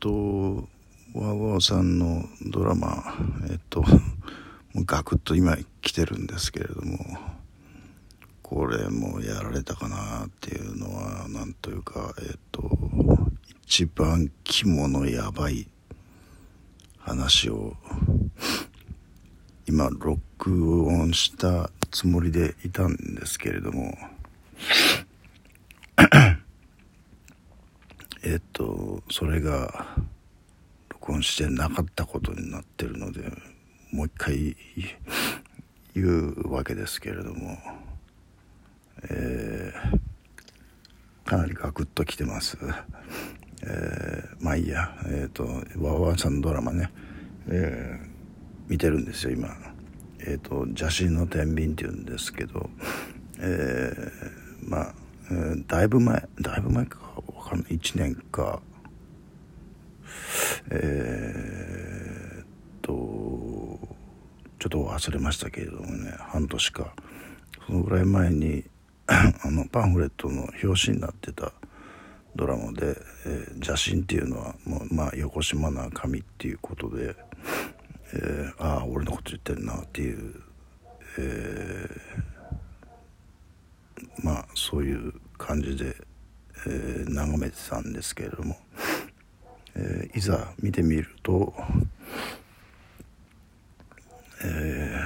と和合さんのドラマえっと もうガクッと今来てるんですけれどもこれもやられたかなっていうのはなんというかえっと一番肝のやばい話を今録音したつもりでいたんですけれどもえっとそれが録音してなかったことになってるのでもう一回言うわけですけれども、えー、かなりガクッときてます。えー、まあいいや、えっ、ー、と、わわさんのドラマね、えー、見てるんですよ、今。えっ、と、邪神の天秤っていうんですけど、えー、まあ、えー、だいぶ前、だいぶ前か、わかんない、1年か、えー、と、ちょっと忘れましたけれどもね、半年か、そのぐらい前に、あの、パンフレットの表紙になってた、ドラマで、えー、邪神っていうのはもう、まあ、横島な神っていうことで、えー、ああ俺のこと言ってんなっていう、えー、まあそういう感じで、えー、眺めてたんですけれども、えー、いざ見てみると、え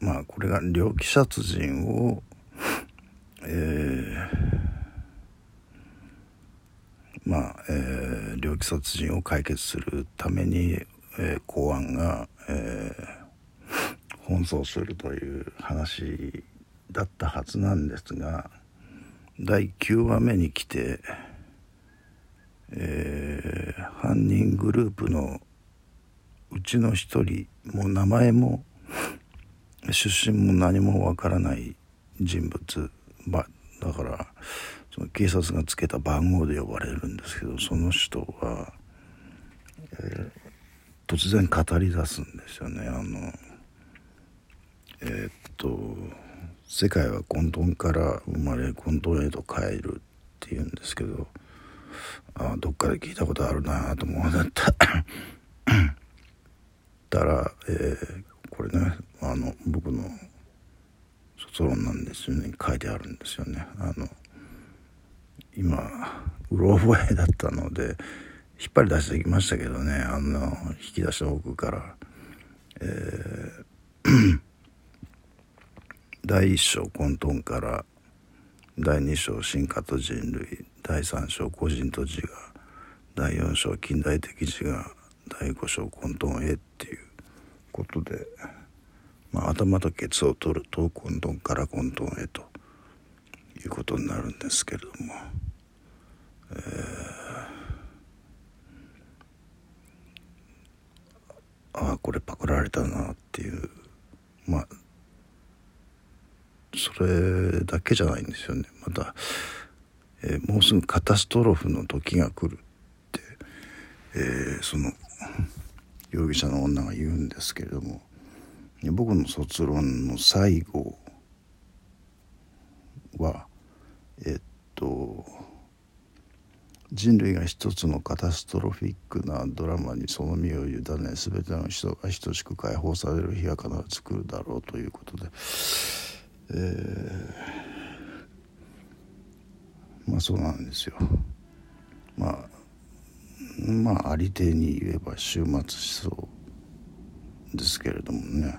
ー、まあこれが猟奇殺人を、えーまあ、えー、猟奇殺人を解決するために、えー、公安が、えー、奔走するという話だったはずなんですが第9話目に来て、えー、犯人グループのうちの一人もう名前も出身も何もわからない人物ばだからその警察がつけた番号で呼ばれるんですけどその人は、えー、突然語り出すんですよね。あのえー、っと世界は混沌から生まれ混沌へと帰るっていうんですけどあどっかで聞いたことあるなと思った。たら、えー、これねあの僕の卒論なんですよね。書いてあるんですよね。あの今うろ覚えだったので引っ張り出してきましたけどね。あの引き出した奥から、えー、第1章混沌から第2章進化と人類第3章個人と自我第4章近代的自我第5章混沌へっていうことで、まあ、頭とケツを取ると混沌から混沌へということになるんですけれども。えー、ああこれパクられたなっていうまあそれだけじゃないんですよね。また、えー、もうすぐカタストロフの時が来るって、えー、その 容疑者の女が言うんですけれども僕の卒論の最後はえっと人類が一つのカタストロフィックなドラマにその身を委ね全ての人が等しく解放される日が必ず来るだろうということで、えー、まあそうなんですよ。まあまあありていに言えば終末思想ですけれどもね。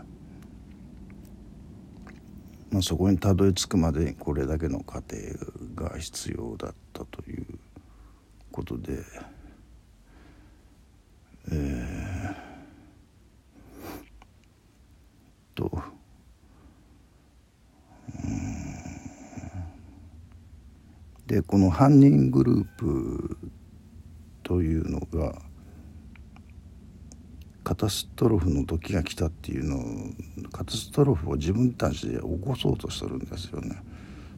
まあ、そこにたどり着くまでにこれだけの過程が必要だったということで、えー、とでこの犯人グループというのがカタストロフの時が来たっていうのをカタストロフを自分たちで起こそうとするんですよね。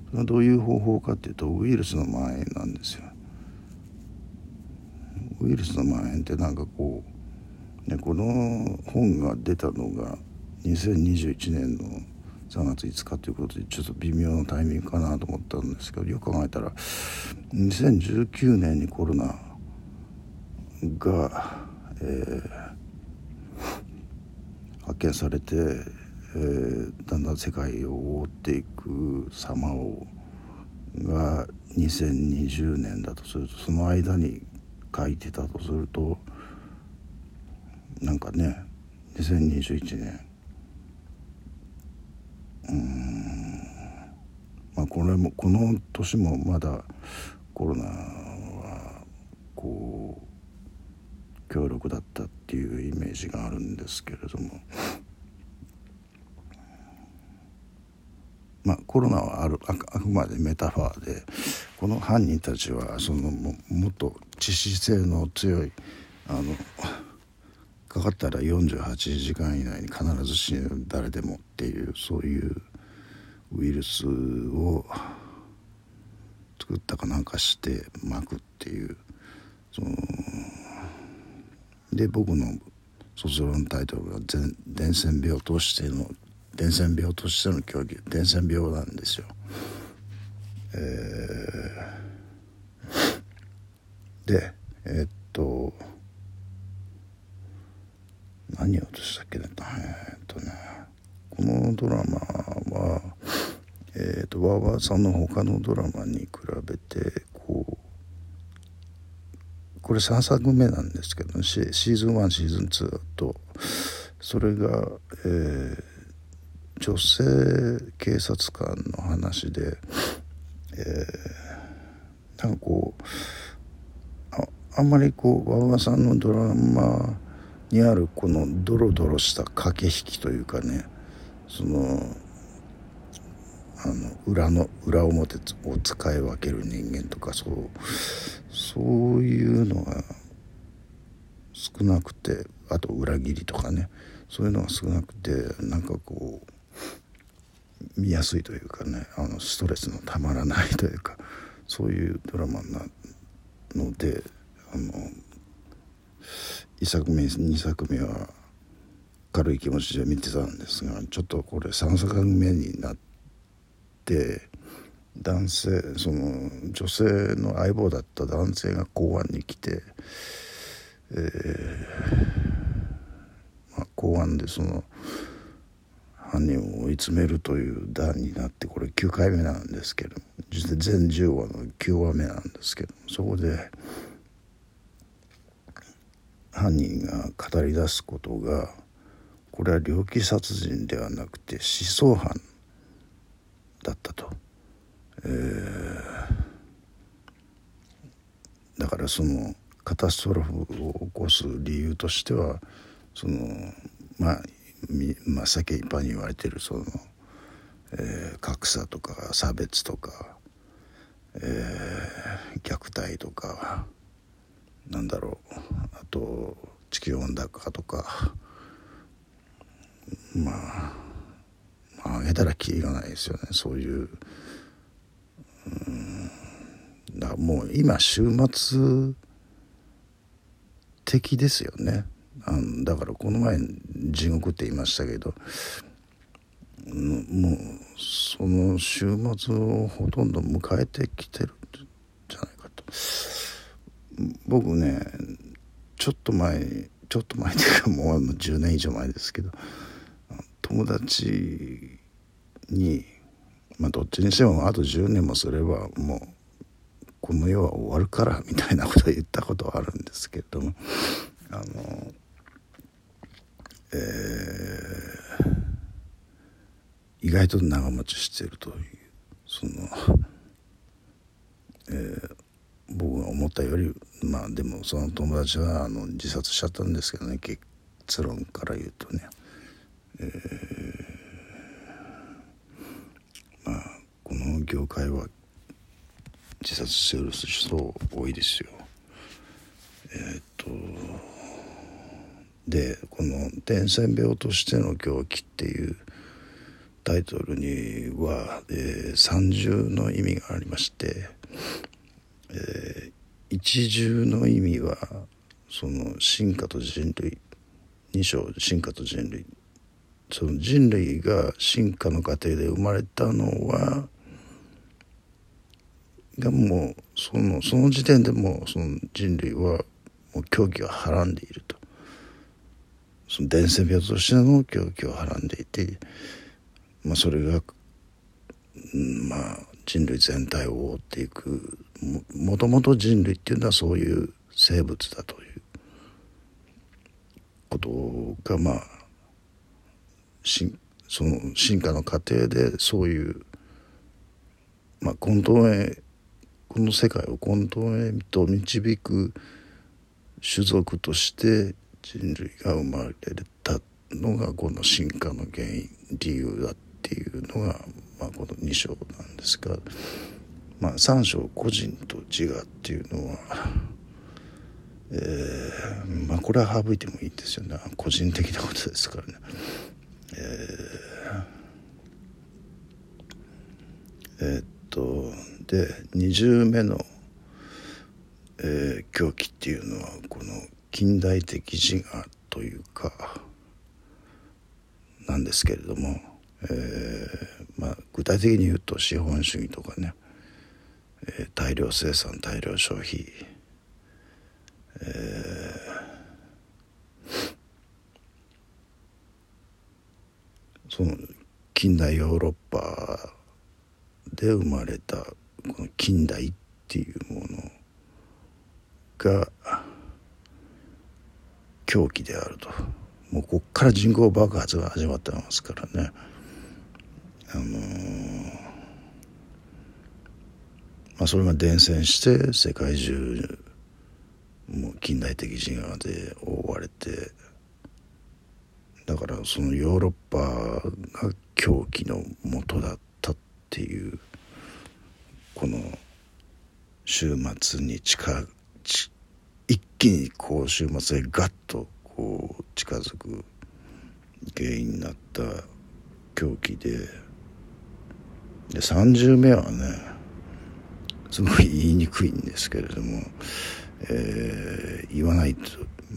それはどういう方法かっていうとウイルスの蔓延なんですよ。ウイルスの蔓延ってなんかこう、ね、この本が出たのが2021年の3月5日ということでちょっと微妙なタイミングかなと思ったんですけどよく考えたら2019年にコロナが、えー、発見されて、えー、だんだん世界を覆っていく様をが2020年だとするとその間に書いてたとするとなんかね2021年うん。まあこれもこの年もまだコロナはこう強力だったっていうイメージがあるんですけれども。まあコロナはあるあくまでメタファーでこの犯人たちはそのももっと致死性の強いあのかかったら48時間以内に必ず死ぬ誰でもっていうそういうウイルスを作ったかなんかして巻くっていうそので僕の卒論タイトルが「伝染病としての伝染病としての競技伝染病なんですよ。えー、でえー、っと何をとしたっけね。えー、っとねこのドラマはえーと、とワーワーさんの他のドラマに比べてこうこれ3作目なんですけどシーズン1シーズン2とそれが、えー、女性警察官の話で、えー、なんかこうああんまりこうワーワさんのドラマにあるこのドロドロした駆け引きというかねそのあの裏の裏表を使い分ける人間とかそうそういうのが少なくてあと裏切りとかねそういうのが少なくてなんかこう見やすいというかねあのストレスのたまらないというかそういうドラマなのであの1作目2作目は軽い気持ちで見てたんですがちょっとこれ3作目になって男性その女性の相棒だった男性が公安に来て、えーまあ、公安でその犯人を追い詰めるという段になってこれ9回目なんですけど全10話の9話目なんですけどそこで。犯人が語り出すことがこれは猟奇殺人ではなくて思想犯だったと、えー、だからそのカタストロフを起こす理由としてはそのまあまあ世間一般に言われてるその、えー、格差とか差別とか、えー、虐待とかなんだろう。あと地球温暖化とか。まあまあ上げたらきりがないですよね。そういう。うん。だもう今週末的ですよね。あのだからこの前地獄って言いましたけど。もうその週末をほとんど迎えてきてるんじゃないかと。僕ねちょっと前ちょっと前っていうかもう10年以上前ですけど友達にまあどっちにしてもあと10年もすればもうこの世は終わるからみたいなことを言ったことはあるんですけれどもあのえー、意外と長持ちしてるというその、えー、ったよりまあでもその友達はあの自殺しちゃったんですけどね結論から言うとね、えー、まあこの業界は自殺する人多いですよ。えー、っとでこの「伝染病としての狂気」っていうタイトルには、えー、三重の意味がありましてえー、一重の意味はその進化と人類二章進化と人類その人類が進化の過程で生まれたのはがもうそのその時点でもその人類はもう狂気をはらんでいると。その伝染病としての狂気をはらんでいて、まあ、それが、まあ、人類全体を覆っていくもともと人類っていうのはそういう生物だということがまあその進化の過程でそういう、まあ、混沌へこの世界を混沌へと導く種族として人類が生まれたのがこの進化の原因理由だっていうのが、まあ、この2章なんですが、まあ、3章個人と自我っていうのは、えー、まあこれは省いてもいいんですよね個人的なことですからね。えー、えー、っとで2重目の、えー、狂気っていうのはこの近代的自我というかなんですけれども、えーまあ、具体的に言うと資本主義とかね、えー、大量生産大量消費、えー、その近代ヨーロッパで生まれたこの近代っていうものが狂気であると。もうこっから人口爆発が始まってますからね。あのー、まあそれが伝染して世界中もう近代的自我で覆われてだからそのヨーロッパが狂気の元だったっていうこの週末に近一気にこう週末へガッとこう近づく原因になった狂気でで30目はねすごい言いにくいんですけれども、えー、言わないと、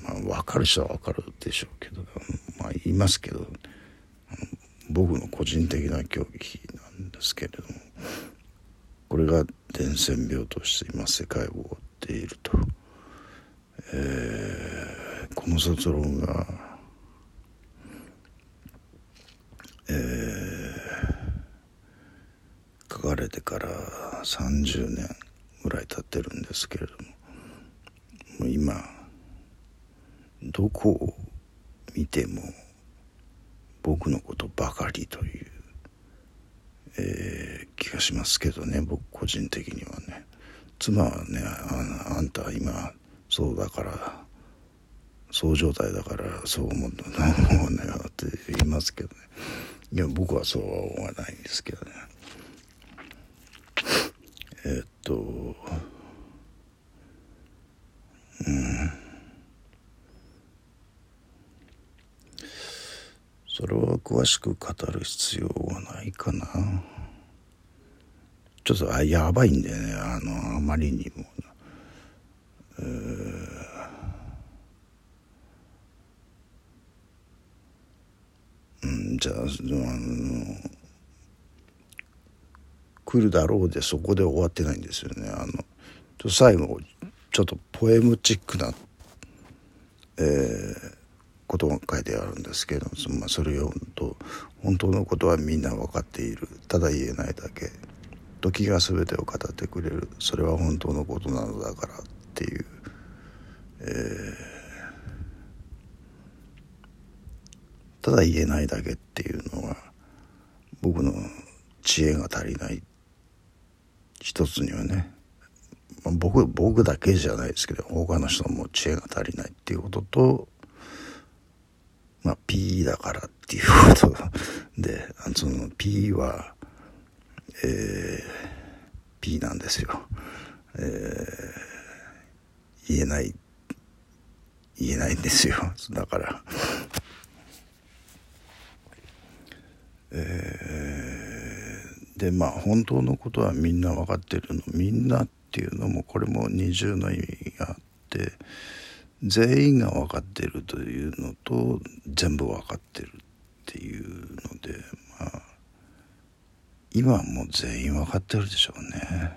まあ、分かる人は分かるでしょうけど、まあ、言いますけど僕の個人的な競技なんですけれどもこれが伝染病として今世界を覆っていると。えー、この卒論が、えー、書かれてから30年ぐらい経ってるんですけれどももう今どこを見ても僕のことばかりという、えー、気がしますけどね僕個人的にはね。妻はねああんた今そうだからそう状態だからそう思うんだ 思うねって言いますけどね。いや僕はそうは思わないんですけどね。えっとうん。それは詳しく語る必要はないかな。ちょっとあやばいんだよね。あのあまりにもうんじゃああの来るだろうでそこで終わってないんですよね。あの最後ちょっとポエムチックな、えー、ことが書いてあるんですけど、まあ、それを読むと本当のことはみんな分かっている。ただ言えないだけ。時が全てを語ってくれる。それは本当のことなのだからっていう、えー、ただ言えないだけっていうのは僕の知恵が足りない。一つにはね、まあ、僕僕だけじゃないですけど他の人も知恵が足りないっていうこととまあ P だからっていうこと でその P はえー、P なんですよ。えー言えない言えないんですよだからえー、でまあ本当のことはみんな分かってるのみんなっていうのもこれも二重の意味があって全員が分かってるというのと全部分かってるっていうのでまあ今はもう全員分かってるでしょうね。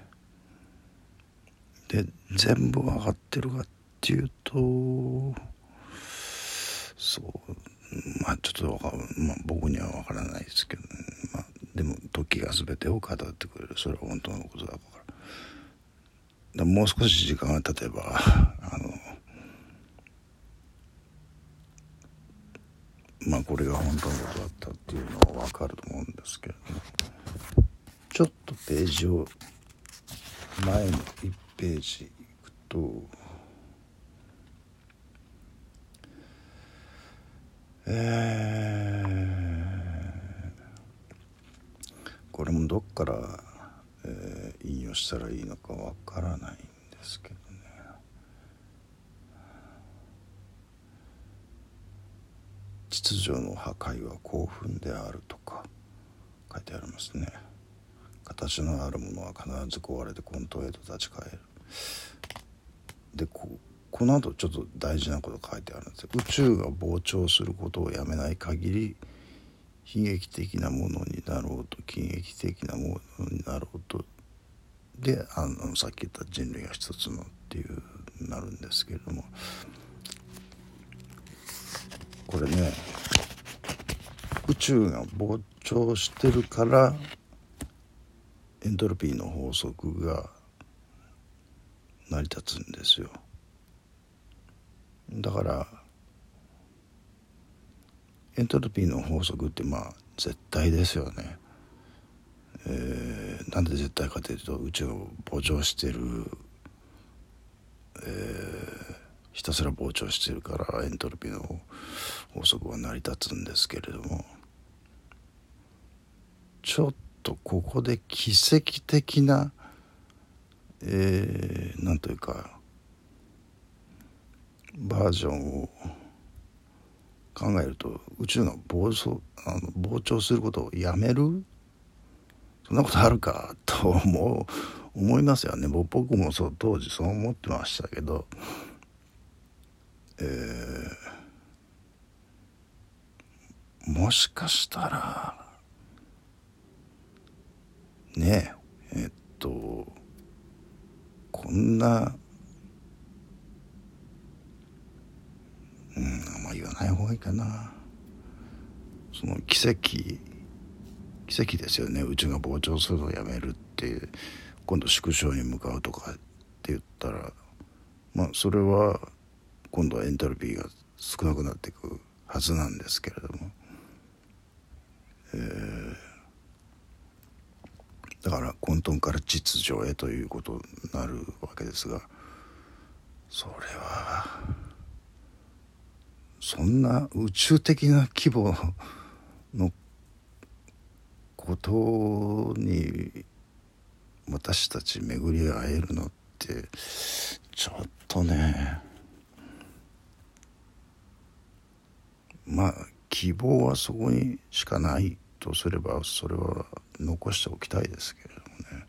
で全部分かってるかっていうとそうまあちょっとまあ、僕には分からないですけど、ね、でも時が全てを語ってくれる。それは本当のことだから。もう少し時間が経てば あのまあこれが本当のことだったっていうのは分かると思うんですけれどもちょっとページを前の1ページいくとえー、これもどっから、えー、引用したらいいのかわからないんですけどね。秩序の破壊は興奮であるとか書いてありますね。形のあるものは必ず壊れて混沌へと立ち返る。でここの後ちょっと大事なこと書いてあるんですよ。宇宙が膨張することをやめない限り悲劇的なものになろうと喜劇的なものになろうとであのさっき言った人類が一つのっていうなるんですけれどもこれね宇宙が膨張してるからエントロピーの法則が成り立つんですよ。だからエントロピーの法則ってまあ絶対ですよね。えー、なんで絶対かというと宇宙を膨張してる、えー、ひたすら膨張してるからエントロピーの法則は成り立つんですけれどもちょっとここで奇跡的な、えー、なんというかバージョンを考えると宇宙が膨張あの膨張することをやめる？そんなことあるかと思う思いますよね。僕もそう当時そう思ってましたけど。えー、もしかしたらねええっとこんなうんあんま言わない方がいいかな。その奇跡奇跡ですよね。うちが膨張するのをやめるって今度縮小に向かうとかって言ったら。まあそれは今度はエントロピーが少なくなっていくはずなんですけれども、えー、だから混沌から秩序へということになるわけですが。それはそんな宇宙的な規模のことに私たち巡り会えるのってちょっとねまあ希望はそこにしかないとすればそれは残しておきたいですけれどもね、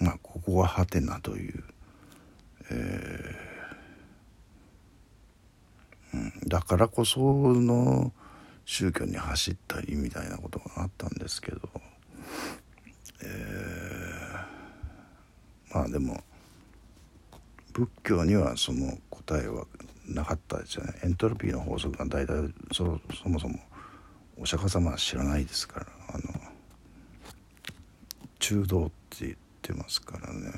うん、まあここはハテナという、えーだからこその宗教に走ったりみたいなことがあったんですけど、えー、まあでも仏教にはその答えはなかったですよね。エントロピーの法則が大体そそもそもお釈迦様は知らないですからあの中道って言ってますからね、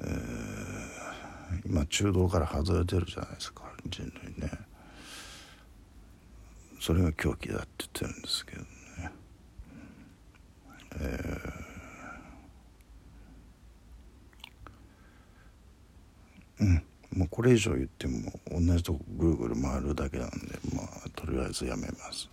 えー、今中道から外れてるじゃないですか。人類ね。それが狂気だって言ってるんですけどね。えー、うん。もうこれ以上言っても同じとこぐるぐる回るだけなんでまあとりあえずやめます。